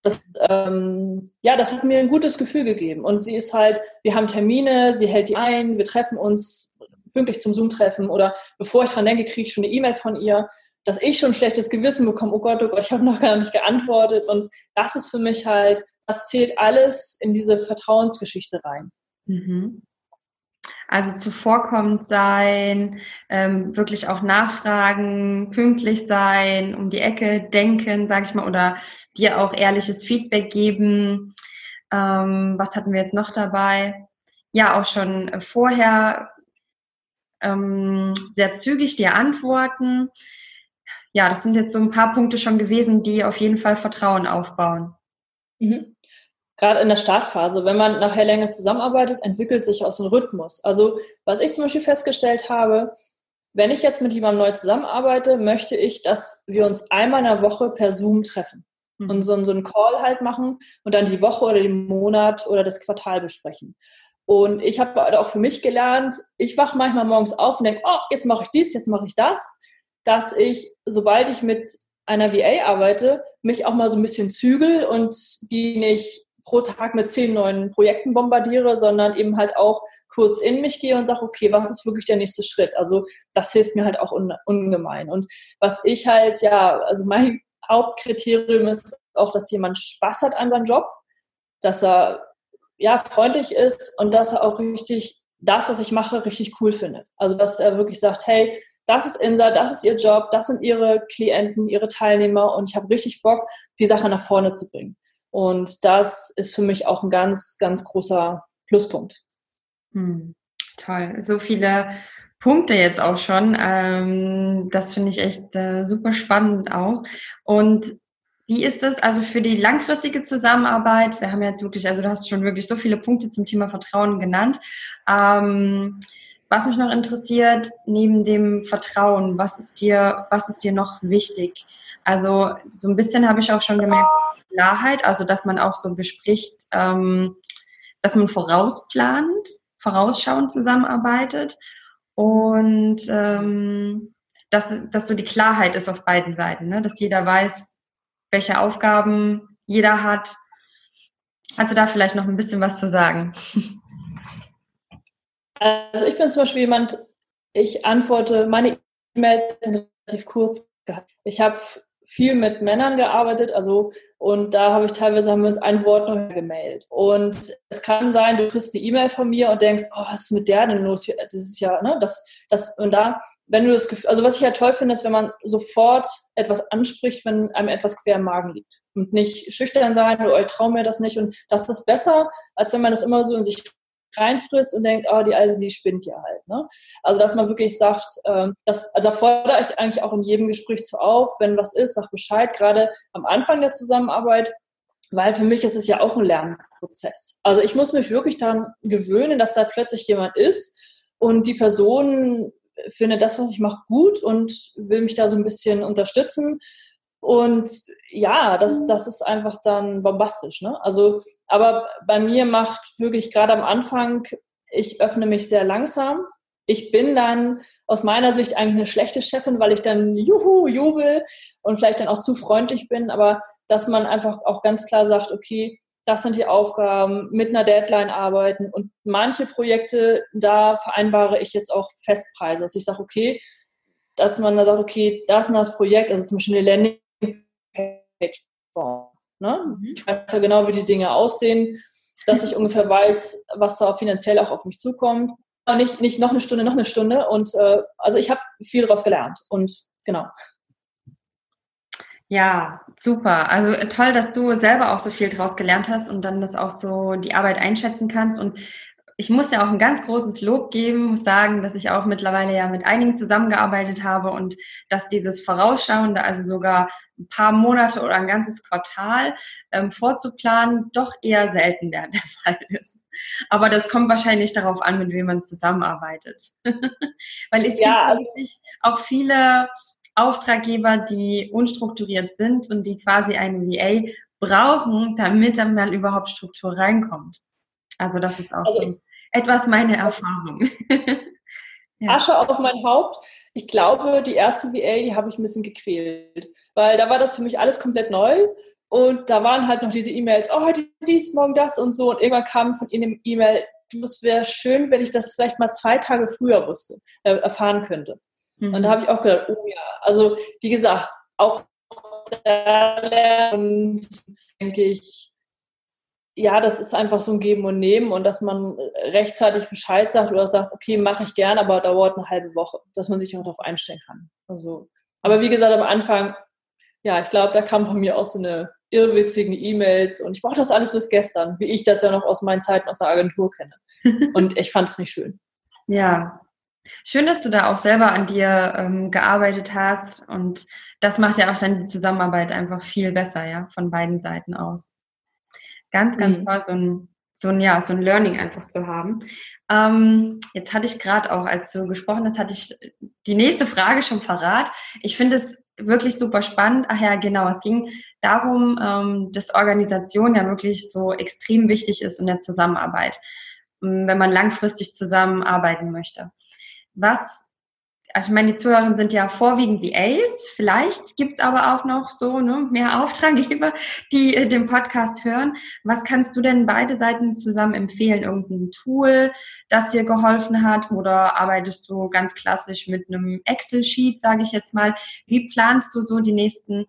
das, ähm, ja, das hat mir ein gutes Gefühl gegeben. Und sie ist halt, wir haben Termine, sie hält die ein, wir treffen uns pünktlich zum Zoom-Treffen oder bevor ich dran denke, kriege ich schon eine E-Mail von ihr, dass ich schon ein schlechtes Gewissen bekomme, oh Gott, oh Gott, ich habe noch gar nicht geantwortet. Und das ist für mich halt, das zählt alles in diese Vertrauensgeschichte rein. Mhm. Also zuvorkommend sein, ähm, wirklich auch nachfragen, pünktlich sein, um die Ecke denken, sage ich mal, oder dir auch ehrliches Feedback geben. Ähm, was hatten wir jetzt noch dabei? Ja, auch schon vorher ähm, sehr zügig dir antworten. Ja, das sind jetzt so ein paar Punkte schon gewesen, die auf jeden Fall Vertrauen aufbauen. Mhm gerade in der Startphase, wenn man nachher länger zusammenarbeitet, entwickelt sich auch so ein Rhythmus. Also was ich zum Beispiel festgestellt habe, wenn ich jetzt mit jemandem neu zusammenarbeite, möchte ich, dass wir uns einmal in der Woche per Zoom treffen mhm. und so, so einen Call halt machen und dann die Woche oder den Monat oder das Quartal besprechen. Und ich habe halt auch für mich gelernt, ich wache manchmal morgens auf und denke, oh, jetzt mache ich dies, jetzt mache ich das, dass ich, sobald ich mit einer VA arbeite, mich auch mal so ein bisschen zügel und die nicht pro Tag mit zehn neuen Projekten bombardiere, sondern eben halt auch kurz in mich gehe und sage, okay, was ist wirklich der nächste Schritt? Also das hilft mir halt auch un ungemein. Und was ich halt, ja, also mein Hauptkriterium ist auch, dass jemand Spaß hat an seinem Job, dass er ja freundlich ist und dass er auch richtig das, was ich mache, richtig cool findet. Also dass er wirklich sagt, hey, das ist Insa, das ist ihr Job, das sind ihre Klienten, ihre Teilnehmer und ich habe richtig Bock, die Sache nach vorne zu bringen. Und das ist für mich auch ein ganz, ganz großer Pluspunkt. Hm, toll. So viele Punkte jetzt auch schon. Ähm, das finde ich echt äh, super spannend auch. Und wie ist das also für die langfristige Zusammenarbeit? Wir haben jetzt wirklich, also du hast schon wirklich so viele Punkte zum Thema Vertrauen genannt. Ähm, was mich noch interessiert, neben dem Vertrauen, was ist dir, was ist dir noch wichtig? Also so ein bisschen habe ich auch schon gemerkt, Klarheit, also dass man auch so bespricht, ähm, dass man vorausplant, vorausschauend zusammenarbeitet und ähm, dass, dass so die Klarheit ist auf beiden Seiten, ne? dass jeder weiß, welche Aufgaben jeder hat. Also da vielleicht noch ein bisschen was zu sagen. <laughs> Also ich bin zum Beispiel jemand, ich antworte, meine E-Mails sind relativ kurz. Ich habe viel mit Männern gearbeitet, also und da habe ich teilweise haben wir uns ein Wort noch gemeldet. Und es kann sein, du kriegst eine E-Mail von mir und denkst, oh, was ist mit der denn los? Das ist ja, ne, das, das und da, wenn du das Gefühl, also was ich ja toll finde, ist, wenn man sofort etwas anspricht, wenn einem etwas quer im Magen liegt und nicht schüchtern sein oder ich traue mir das nicht und das ist besser, als wenn man das immer so in sich reinfrisst und denkt, oh, die Alte, die spinnt ja halt. Ne? Also, dass man wirklich sagt, ähm, das, da fordere ich eigentlich auch in jedem Gespräch zu auf, wenn was ist, sag Bescheid, gerade am Anfang der Zusammenarbeit, weil für mich ist es ja auch ein Lernprozess. Also ich muss mich wirklich daran gewöhnen, dass da plötzlich jemand ist und die Person findet das, was ich mache, gut und will mich da so ein bisschen unterstützen. Und ja, das, das ist einfach dann bombastisch. Ne? Also aber bei mir macht wirklich gerade am Anfang, ich öffne mich sehr langsam. Ich bin dann aus meiner Sicht eigentlich eine schlechte Chefin, weil ich dann juhu, jubel und vielleicht dann auch zu freundlich bin, aber dass man einfach auch ganz klar sagt, okay, das sind die Aufgaben, mit einer Deadline arbeiten und manche Projekte, da vereinbare ich jetzt auch Festpreise, dass ich sage, okay, dass man da sagt, okay, das ist das Projekt, also zum Beispiel eine Landingpage Ne? Mhm. Ich weiß ja genau, wie die Dinge aussehen, dass ich <laughs> ungefähr weiß, was da finanziell auch auf mich zukommt. Aber nicht, nicht noch eine Stunde, noch eine Stunde. Und äh, also ich habe viel daraus gelernt. Und genau. Ja, super. Also toll, dass du selber auch so viel daraus gelernt hast und dann das auch so die Arbeit einschätzen kannst. Und ich muss ja auch ein ganz großes Lob geben, muss sagen, dass ich auch mittlerweile ja mit einigen zusammengearbeitet habe und dass dieses Vorausschauende, also sogar ein paar Monate oder ein ganzes Quartal ähm, vorzuplanen, doch eher selten der, der <laughs> Fall ist. Aber das kommt wahrscheinlich darauf an, mit wem man zusammenarbeitet. <laughs> Weil es ja, gibt wirklich auch viele Auftraggeber, die unstrukturiert sind und die quasi eine VA brauchen, damit dann überhaupt Struktur reinkommt. Also das ist auch also, so etwas meine Erfahrung. <laughs> ja. Asche auf mein Haupt. Ich glaube, die erste VA, die habe ich ein bisschen gequält, weil da war das für mich alles komplett neu und da waren halt noch diese E-Mails, oh, heute dies, morgen das und so und irgendwann kam von ihnen eine E-Mail, es wäre schön, wenn ich das vielleicht mal zwei Tage früher wusste, äh, erfahren könnte. Mhm. Und da habe ich auch gedacht, oh ja, also wie gesagt, auch da und denke ich, ja, das ist einfach so ein Geben und Nehmen und dass man rechtzeitig Bescheid sagt oder sagt, okay, mache ich gern, aber dauert eine halbe Woche, dass man sich auch darauf einstellen kann. Also, aber wie gesagt, am Anfang, ja, ich glaube, da kam von mir auch so eine irrwitzigen E-Mails und ich brauche das alles bis gestern, wie ich das ja noch aus meinen Zeiten aus der Agentur kenne. <laughs> Und ich fand es nicht schön. Ja, Schön, dass du da auch selber an dir ähm, gearbeitet hast und das macht ja auch dann die Zusammenarbeit einfach viel besser, ja, von beiden Seiten aus. Ganz, ganz mhm. toll, so ein, so ein, ja, so ein Learning einfach zu haben. Ähm, jetzt hatte ich gerade auch, als du gesprochen hast, hatte ich die nächste Frage schon verrat. Ich finde es wirklich super spannend. Ach ja, genau, es ging darum, ähm, dass Organisation ja wirklich so extrem wichtig ist in der Zusammenarbeit. wenn man langfristig zusammenarbeiten möchte. Was also ich meine, die Zuhörer sind ja vorwiegend VAs. Vielleicht gibt's aber auch noch so ne, mehr Auftraggeber, die äh, den Podcast hören. Was kannst du denn beide Seiten zusammen empfehlen? Irgendein Tool, das dir geholfen hat? Oder arbeitest du ganz klassisch mit einem Excel-Sheet, sage ich jetzt mal? Wie planst du so die nächsten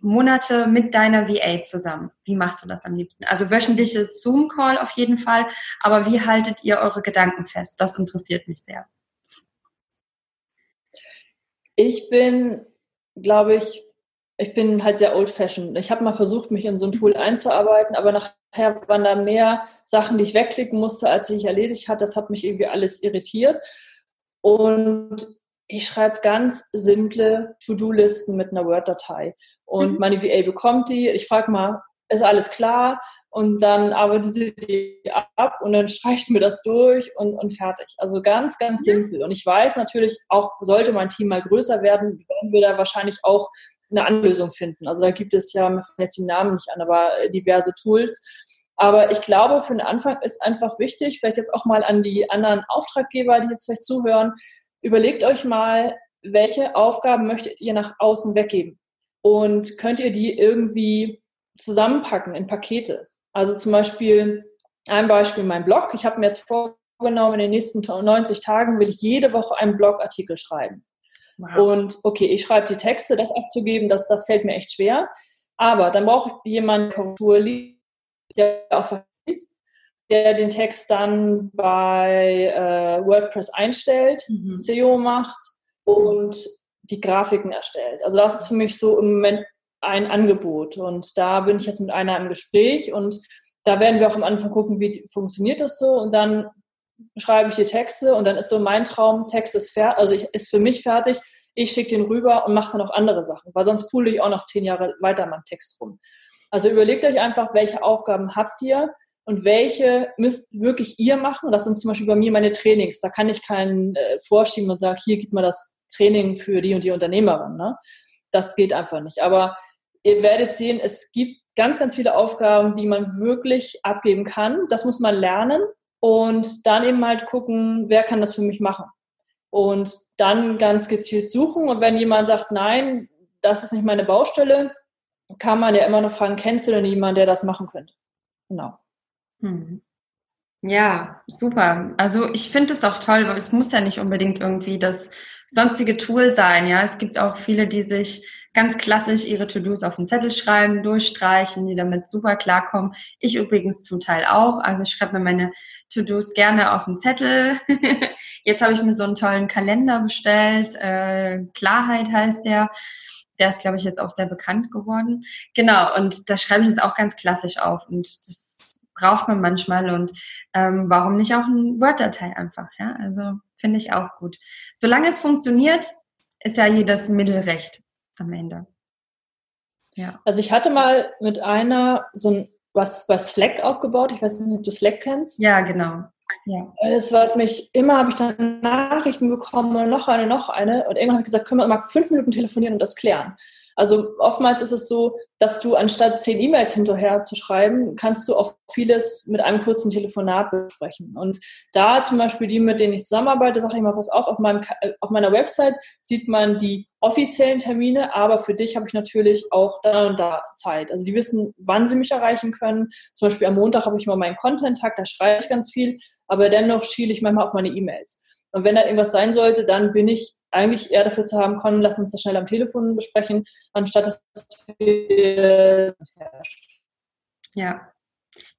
Monate mit deiner VA zusammen? Wie machst du das am liebsten? Also wöchentliches Zoom-Call auf jeden Fall, aber wie haltet ihr eure Gedanken fest? Das interessiert mich sehr. Ich bin, glaube ich, ich bin halt sehr old-fashioned. Ich habe mal versucht, mich in so ein Tool einzuarbeiten, aber nachher waren da mehr Sachen, die ich wegklicken musste, als ich erledigt hatte. Das hat mich irgendwie alles irritiert. Und ich schreibe ganz simple To-Do-Listen mit einer Word-Datei. Und mhm. meine VA bekommt die. Ich frage mal, ist alles klar? Und dann arbeitet sie die ab und dann streicht mir das durch und, und fertig. Also ganz, ganz simpel. Und ich weiß natürlich auch, sollte mein Team mal größer werden, werden wir da wahrscheinlich auch eine Anlösung finden. Also da gibt es ja, mir jetzt die Namen nicht an, aber diverse Tools. Aber ich glaube, für den Anfang ist einfach wichtig, vielleicht jetzt auch mal an die anderen Auftraggeber, die jetzt vielleicht zuhören, überlegt euch mal, welche Aufgaben möchtet ihr nach außen weggeben? Und könnt ihr die irgendwie zusammenpacken in Pakete? Also zum Beispiel ein Beispiel mein Blog. Ich habe mir jetzt vorgenommen, in den nächsten 90 Tagen will ich jede Woche einen Blogartikel schreiben. Wow. Und okay, ich schreibe die Texte, das abzugeben, das, das fällt mir echt schwer. Aber dann brauche ich jemanden, der auch verliest, der den Text dann bei äh, WordPress einstellt, mhm. SEO macht und die Grafiken erstellt. Also das ist für mich so im Moment ein Angebot. Und da bin ich jetzt mit einer im Gespräch und da werden wir auch am Anfang gucken, wie funktioniert das so und dann schreibe ich die Texte und dann ist so mein Traum, Text ist fertig, also ich, ist für mich fertig, ich schicke den rüber und mache dann auch andere Sachen, weil sonst pule ich auch noch zehn Jahre weiter meinen Text rum. Also überlegt euch einfach, welche Aufgaben habt ihr und welche müsst wirklich ihr machen. Das sind zum Beispiel bei mir meine Trainings. Da kann ich keinen äh, vorschieben und sagen, hier gibt mir das Training für die und die Unternehmerin. Ne? Das geht einfach nicht. Aber ihr werdet sehen, es gibt ganz, ganz viele Aufgaben, die man wirklich abgeben kann. Das muss man lernen und dann eben halt gucken, wer kann das für mich machen. Und dann ganz gezielt suchen. Und wenn jemand sagt, nein, das ist nicht meine Baustelle, kann man ja immer noch fragen, kennst du denn jemanden, der das machen könnte? Genau. Hm. Ja, super. Also ich finde es auch toll, weil es muss ja nicht unbedingt irgendwie das sonstige Tool sein. Ja, es gibt auch viele, die sich ganz klassisch ihre To-Dos auf den Zettel schreiben, durchstreichen, die damit super klarkommen. Ich übrigens zum Teil auch. Also ich schreibe mir meine To-Dos gerne auf den Zettel. <laughs> Jetzt habe ich mir so einen tollen Kalender bestellt. Äh, Klarheit heißt der. Der ist, glaube ich, jetzt auch sehr bekannt geworden. Genau, und da schreibe ich es auch ganz klassisch auf. Und das braucht man manchmal. Und ähm, warum nicht auch ein Word-Datei einfach? Ja, also finde ich auch gut. Solange es funktioniert, ist ja jedes Mittel recht am Ende. Ja. Also ich hatte mal mit einer so ein was bei Slack aufgebaut. Ich weiß nicht, ob du Slack kennst. Ja, genau. Ja. Es war mich, immer habe ich dann Nachrichten bekommen und noch eine, noch eine. Und irgendwann habe ich gesagt, können wir mal fünf Minuten telefonieren und das klären. Also oftmals ist es so, dass du anstatt zehn E-Mails hinterher zu schreiben, kannst du auch vieles mit einem kurzen Telefonat besprechen. Und da zum Beispiel die, mit denen ich zusammenarbeite, sage ich mal, pass auf, auf, meinem, auf meiner Website sieht man die offiziellen Termine, aber für dich habe ich natürlich auch da und da Zeit. Also die wissen, wann sie mich erreichen können. Zum Beispiel am Montag habe ich mal meinen Content-Tag, da schreibe ich ganz viel, aber dennoch schiele ich manchmal auf meine E-Mails. Und wenn da irgendwas sein sollte, dann bin ich eigentlich eher dafür zu haben, Con, lass uns das schnell am Telefon besprechen, anstatt dass wir ja.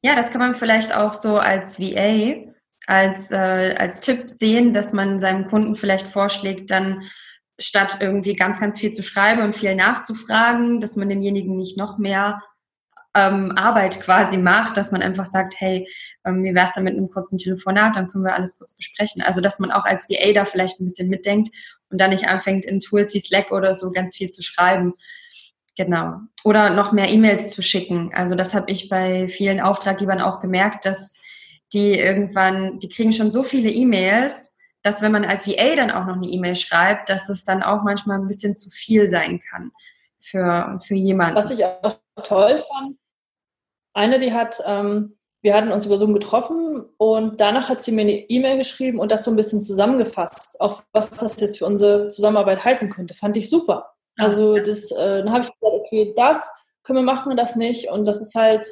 Ja, das kann man vielleicht auch so als VA, als, äh, als Tipp sehen, dass man seinem Kunden vielleicht vorschlägt, dann statt irgendwie ganz, ganz viel zu schreiben und viel nachzufragen, dass man demjenigen nicht noch mehr ähm, Arbeit quasi macht, dass man einfach sagt, hey, ähm, wie wär's da mit einem kurzen Telefonat, dann können wir alles kurz besprechen. Also dass man auch als VA da vielleicht ein bisschen mitdenkt und dann nicht anfängt, in Tools wie Slack oder so ganz viel zu schreiben. Genau. Oder noch mehr E-Mails zu schicken. Also das habe ich bei vielen Auftraggebern auch gemerkt, dass die irgendwann, die kriegen schon so viele E-Mails, dass wenn man als VA dann auch noch eine E-Mail schreibt, dass es dann auch manchmal ein bisschen zu viel sein kann für, für jemanden. Was ich auch toll fand, eine, die hat ähm, wir hatten uns über Zoom getroffen und danach hat sie mir eine E-Mail geschrieben und das so ein bisschen zusammengefasst, auf was das jetzt für unsere Zusammenarbeit heißen könnte. Fand ich super. Also das, äh, dann habe ich gesagt, okay, das können wir machen, das nicht. Und das ist halt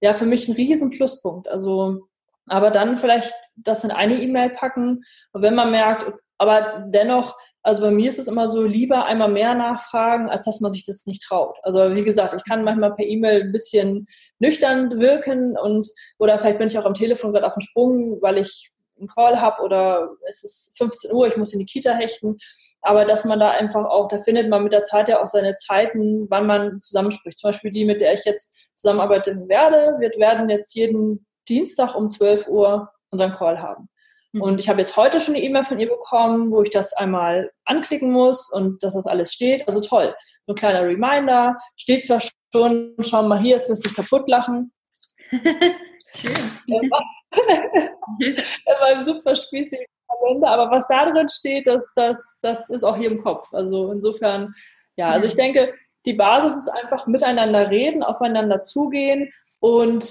ja für mich ein riesen Pluspunkt. Also, aber dann vielleicht das in eine E-Mail packen. Und wenn man merkt, aber dennoch, also bei mir ist es immer so, lieber einmal mehr nachfragen, als dass man sich das nicht traut. Also wie gesagt, ich kann manchmal per E-Mail ein bisschen nüchtern wirken und oder vielleicht bin ich auch am Telefon gerade auf dem Sprung, weil ich einen Call habe oder es ist 15 Uhr, ich muss in die Kita hechten. Aber dass man da einfach auch, da findet man mit der Zeit ja auch seine Zeiten, wann man zusammenspricht. Zum Beispiel die, mit der ich jetzt zusammenarbeiten werde. Wir werden jetzt jeden Dienstag um 12 Uhr unseren Call haben. Mhm. Und ich habe jetzt heute schon eine E-Mail von ihr bekommen, wo ich das einmal anklicken muss und dass das alles steht. Also toll. Ein kleiner Reminder. Steht zwar schon, schau mal hier, jetzt müsste ich kaputt lachen. <laughs> Schön. War, er war super spießig Kalender, aber was da drin steht, das, das, das ist auch hier im Kopf. Also insofern, ja, also ich denke, die Basis ist einfach miteinander reden, aufeinander zugehen und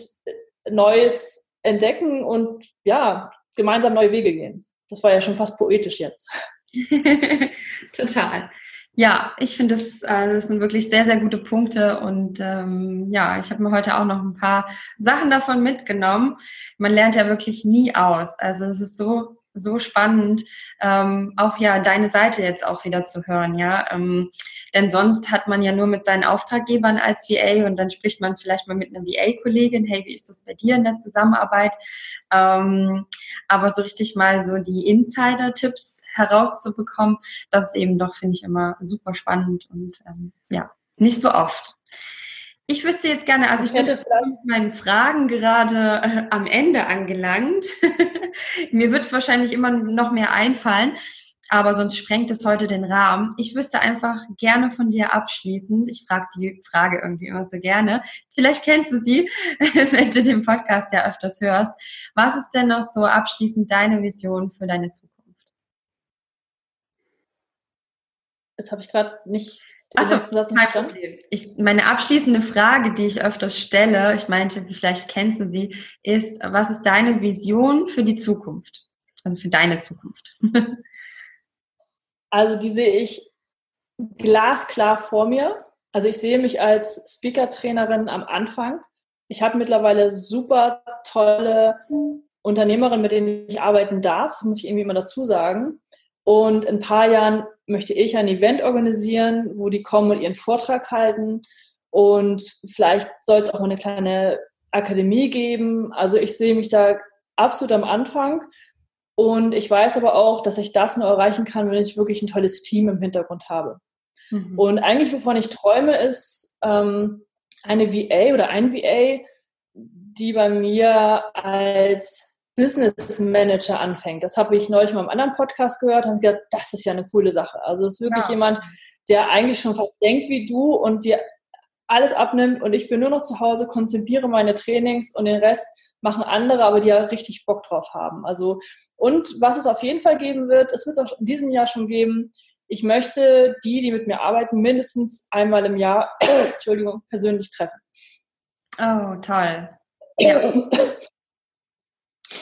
Neues entdecken und ja, gemeinsam neue Wege gehen. Das war ja schon fast poetisch jetzt. <laughs> Total. Ja, ich finde, das, äh, das sind wirklich sehr, sehr gute Punkte und ähm, ja, ich habe mir heute auch noch ein paar Sachen davon mitgenommen. Man lernt ja wirklich nie aus. Also es ist so so spannend, ähm, auch ja deine Seite jetzt auch wieder zu hören, ja. Ähm, denn sonst hat man ja nur mit seinen Auftraggebern als VA und dann spricht man vielleicht mal mit einer VA-Kollegin, hey, wie ist das bei dir in der Zusammenarbeit? Ähm, aber so richtig mal so die Insider-Tipps herauszubekommen, das ist eben doch, finde ich, immer super spannend und ähm, ja, nicht so oft. Ich wüsste jetzt gerne, also ich, ich hätte vielleicht mit meinen Fragen gerade äh, am Ende angelangt. <laughs> Mir wird wahrscheinlich immer noch mehr einfallen, aber sonst sprengt es heute den Rahmen. Ich wüsste einfach gerne von dir abschließend, ich frage die Frage irgendwie immer so gerne, vielleicht kennst du sie, <laughs> wenn du den Podcast ja öfters hörst. Was ist denn noch so abschließend deine Vision für deine Zukunft? Das habe ich gerade nicht Achso. Ich, meine abschließende Frage, die ich öfters stelle, ich meinte, vielleicht kennst du sie, ist, was ist deine Vision für die Zukunft? Also für deine Zukunft. <laughs> also die sehe ich glasklar vor mir. Also ich sehe mich als Speaker-Trainerin am Anfang. Ich habe mittlerweile super tolle Unternehmerinnen, mit denen ich arbeiten darf. Das muss ich irgendwie immer dazu sagen. Und in ein paar Jahren möchte ich ein Event organisieren, wo die kommen und ihren Vortrag halten. Und vielleicht soll es auch eine kleine Akademie geben. Also ich sehe mich da absolut am Anfang. Und ich weiß aber auch, dass ich das nur erreichen kann, wenn ich wirklich ein tolles Team im Hintergrund habe. Mhm. Und eigentlich, wovon ich träume, ist ähm, eine VA oder ein VA, die bei mir als Business Manager anfängt. Das habe ich neulich mal im anderen Podcast gehört und gedacht, das ist ja eine coole Sache. Also es ist wirklich ja. jemand, der eigentlich schon fast denkt wie du und dir alles abnimmt und ich bin nur noch zu Hause, konzipiere meine Trainings und den Rest machen andere, aber die ja richtig Bock drauf haben. Also und was es auf jeden Fall geben wird, es wird es auch in diesem Jahr schon geben. Ich möchte die, die mit mir arbeiten, mindestens einmal im Jahr, <coughs> Entschuldigung, persönlich treffen. Oh, toll. <coughs> Ja.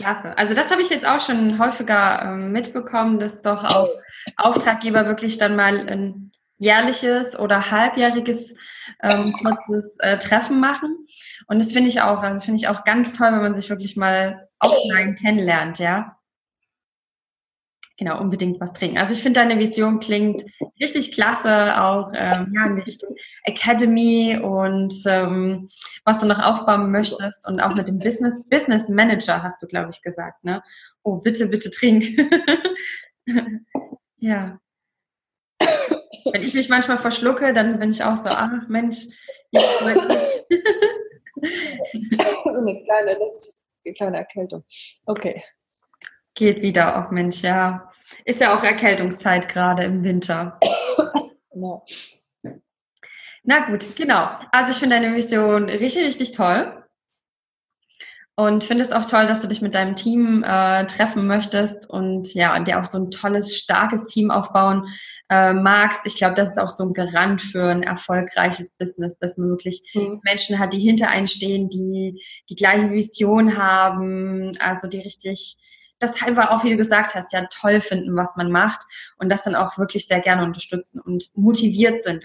Klasse. Also das habe ich jetzt auch schon häufiger ähm, mitbekommen, dass doch auch Auftraggeber wirklich dann mal ein jährliches oder halbjähriges ähm, kurzes äh, Treffen machen. Und das finde ich auch, also finde ich auch ganz toll, wenn man sich wirklich mal offline kennenlernt, ja genau, unbedingt was trinken. Also ich finde, deine Vision klingt richtig klasse, auch ähm, ja, in die Richtung Academy und ähm, was du noch aufbauen möchtest und auch mit dem Business, Business Manager hast du, glaube ich, gesagt, ne? Oh, bitte, bitte trink. <laughs> ja. Wenn ich mich manchmal verschlucke, dann bin ich auch so, ach Mensch. <laughs> eine kleine, das, eine kleine Erkältung. Okay. Geht wieder, auch Mensch, ja. Ist ja auch Erkältungszeit gerade im Winter. Genau. Na gut, genau. Also ich finde deine Mission richtig, richtig toll. Und finde es auch toll, dass du dich mit deinem Team äh, treffen möchtest und ja, dir auch so ein tolles, starkes Team aufbauen äh, magst. Ich glaube, das ist auch so ein Garant für ein erfolgreiches Business, dass man wirklich mhm. Menschen hat, die hinter einen stehen, die die gleiche Vision haben, also die richtig das einfach auch, wie du gesagt hast, ja toll finden, was man macht und das dann auch wirklich sehr gerne unterstützen und motiviert sind.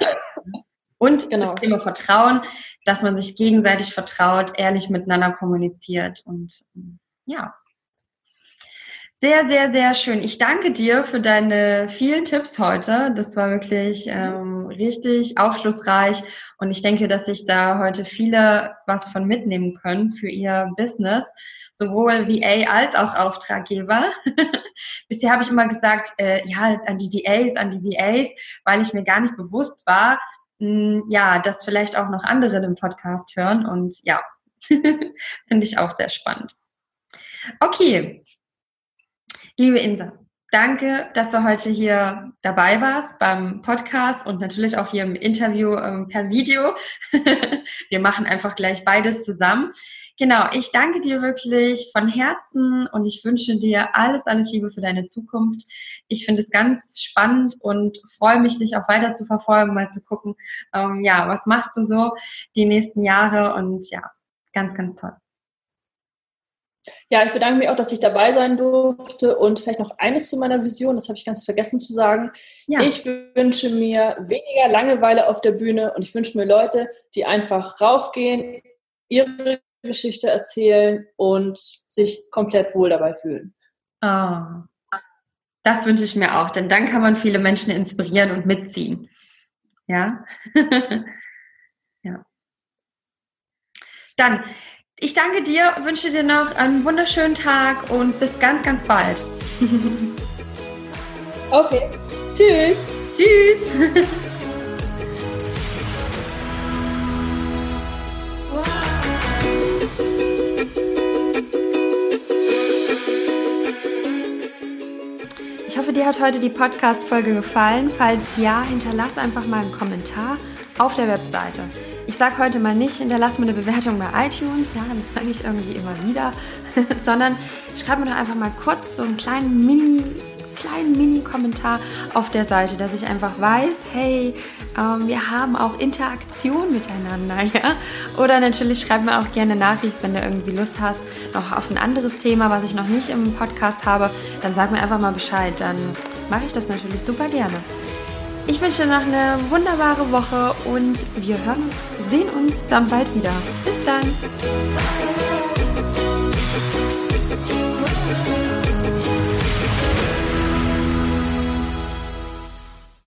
Und genau. das Thema Vertrauen, dass man sich gegenseitig vertraut, ehrlich miteinander kommuniziert und ja. Sehr, sehr, sehr schön. Ich danke dir für deine vielen Tipps heute. Das war wirklich mhm. ähm, richtig aufschlussreich und ich denke, dass sich da heute viele was von mitnehmen können für ihr Business, sowohl VA als auch Auftraggeber. <laughs> Bisher habe ich immer gesagt, äh, ja, an die VAs, an die VAs, weil ich mir gar nicht bewusst war, mh, ja, dass vielleicht auch noch andere den Podcast hören und ja, <laughs> finde ich auch sehr spannend. Okay, liebe Insa, danke, dass du heute hier dabei warst beim Podcast und natürlich auch hier im Interview ähm, per Video. <laughs> Wir machen einfach gleich beides zusammen. Genau, ich danke dir wirklich von Herzen und ich wünsche dir alles, alles Liebe für deine Zukunft. Ich finde es ganz spannend und freue mich, dich auch weiter zu verfolgen, mal zu gucken, ähm, ja, was machst du so die nächsten Jahre und ja, ganz, ganz toll. Ja, ich bedanke mich auch, dass ich dabei sein durfte und vielleicht noch eines zu meiner Vision, das habe ich ganz vergessen zu sagen. Ja. Ich wünsche mir weniger Langeweile auf der Bühne und ich wünsche mir Leute, die einfach raufgehen, ihre Geschichte erzählen und sich komplett wohl dabei fühlen. Oh, das wünsche ich mir auch, denn dann kann man viele Menschen inspirieren und mitziehen. Ja. <laughs> ja. Dann, ich danke dir, wünsche dir noch einen wunderschönen Tag und bis ganz, ganz bald. <laughs> okay. Tschüss. Tschüss. <laughs> dir hat heute die Podcast-Folge gefallen. Falls ja, hinterlass einfach mal einen Kommentar auf der Webseite. Ich sage heute mal nicht, hinterlass mir eine Bewertung bei iTunes, ja, das sage ich irgendwie immer wieder, <laughs> sondern schreib mir doch einfach mal kurz so einen kleinen Mini, kleinen Mini-Kommentar auf der Seite, dass ich einfach weiß, hey, ähm, wir haben auch Interaktion miteinander, <laughs> ja. Oder natürlich schreib mir auch gerne Nachricht, wenn du irgendwie Lust hast, noch auf ein anderes Thema, was ich noch nicht im Podcast habe, dann sag mir einfach mal Bescheid. Dann mache ich das natürlich super gerne. Ich wünsche dir noch eine wunderbare Woche und wir hören uns, sehen uns dann bald wieder. Bis dann.